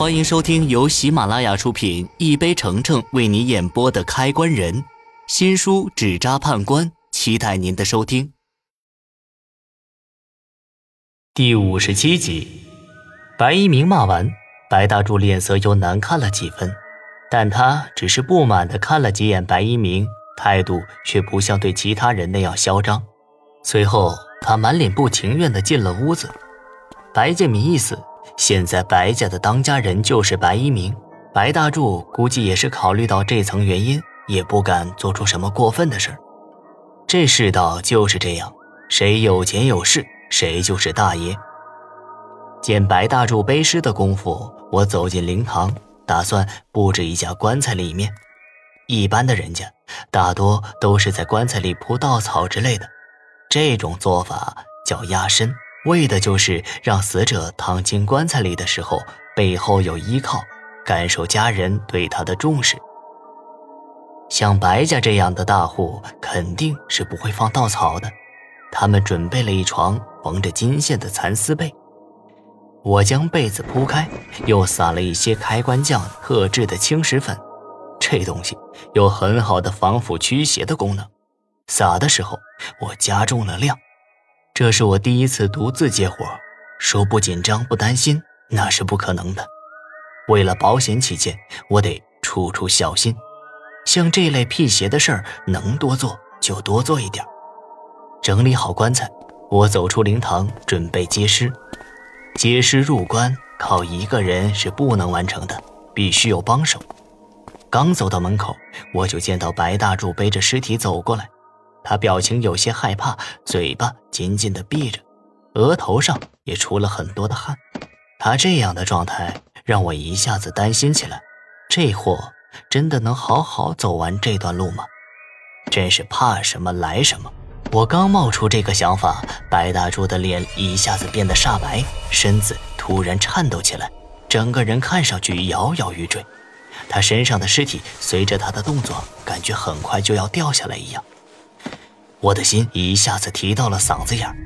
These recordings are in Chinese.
欢迎收听由喜马拉雅出品、一杯橙橙为你演播的《开关人》新书《纸扎判官》，期待您的收听。第五十七集，白一鸣骂完，白大柱脸色又难看了几分，但他只是不满的看了几眼白一鸣，态度却不像对其他人那样嚣张。随后，他满脸不情愿的进了屋子。白建民一死。现在白家的当家人就是白一鸣，白大柱估计也是考虑到这层原因，也不敢做出什么过分的事这世道就是这样，谁有钱有势，谁就是大爷。见白大柱背尸的功夫，我走进灵堂，打算布置一下棺材里面。一般的人家，大多都是在棺材里铺稻草之类的，这种做法叫压身。为的就是让死者躺进棺材里的时候，背后有依靠，感受家人对他的重视。像白家这样的大户，肯定是不会放稻草的。他们准备了一床缝着金线的蚕丝被，我将被子铺开，又撒了一些开关匠特制的青石粉，这东西有很好的防腐驱邪的功能。撒的时候，我加重了量。这是我第一次独自接活，说不紧张不担心那是不可能的。为了保险起见，我得处处小心。像这类辟邪的事儿，能多做就多做一点。整理好棺材，我走出灵堂，准备接尸。接尸入棺靠一个人是不能完成的，必须有帮手。刚走到门口，我就见到白大柱背着尸体走过来。他表情有些害怕，嘴巴紧紧地闭着，额头上也出了很多的汗。他这样的状态让我一下子担心起来，这货真的能好好走完这段路吗？真是怕什么来什么。我刚冒出这个想法，白大柱的脸一下子变得煞白，身子突然颤抖起来，整个人看上去摇摇欲坠。他身上的尸体随着他的动作，感觉很快就要掉下来一样。我的心一下子提到了嗓子眼儿，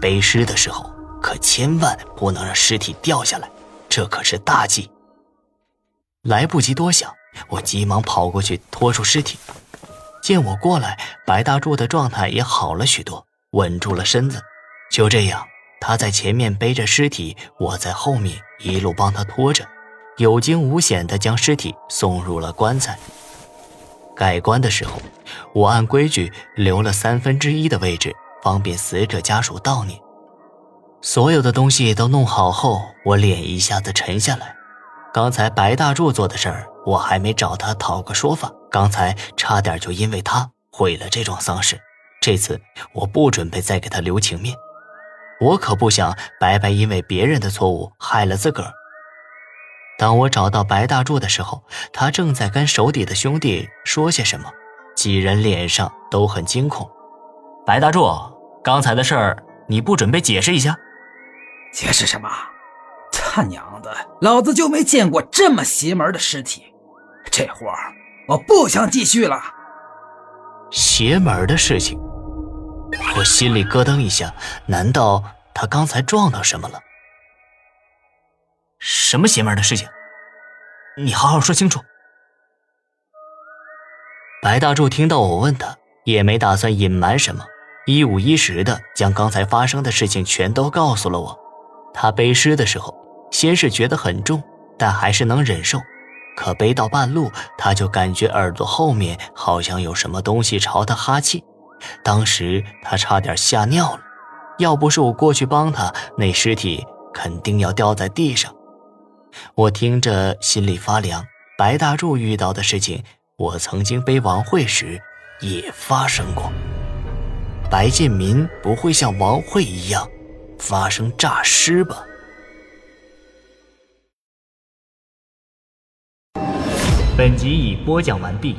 背尸的时候可千万不能让尸体掉下来，这可是大忌。来不及多想，我急忙跑过去拖住尸体。见我过来，白大柱的状态也好了许多，稳住了身子。就这样，他在前面背着尸体，我在后面一路帮他拖着，有惊无险地将尸体送入了棺材。盖棺的时候，我按规矩留了三分之一的位置，方便死者家属悼念。所有的东西都弄好后，我脸一下子沉下来。刚才白大柱做的事儿，我还没找他讨个说法。刚才差点就因为他毁了这桩丧事。这次我不准备再给他留情面，我可不想白白因为别人的错误害了自个儿。当我找到白大柱的时候，他正在跟手底的兄弟说些什么，几人脸上都很惊恐。白大柱，刚才的事儿你不准备解释一下？解释什么？他娘的，老子就没见过这么邪门的尸体，这活儿我不想继续了。邪门的事情，我心里咯噔一下，难道他刚才撞到什么了？什么邪门的事情？你好好说清楚。白大柱听到我问他，也没打算隐瞒什么，一五一十的将刚才发生的事情全都告诉了我。他背尸的时候，先是觉得很重，但还是能忍受。可背到半路，他就感觉耳朵后面好像有什么东西朝他哈气，当时他差点吓尿了。要不是我过去帮他，那尸体肯定要掉在地上。我听着心里发凉。白大柱遇到的事情，我曾经背王慧时也发生过。白建民不会像王慧一样发生诈尸吧？本集已播讲完毕。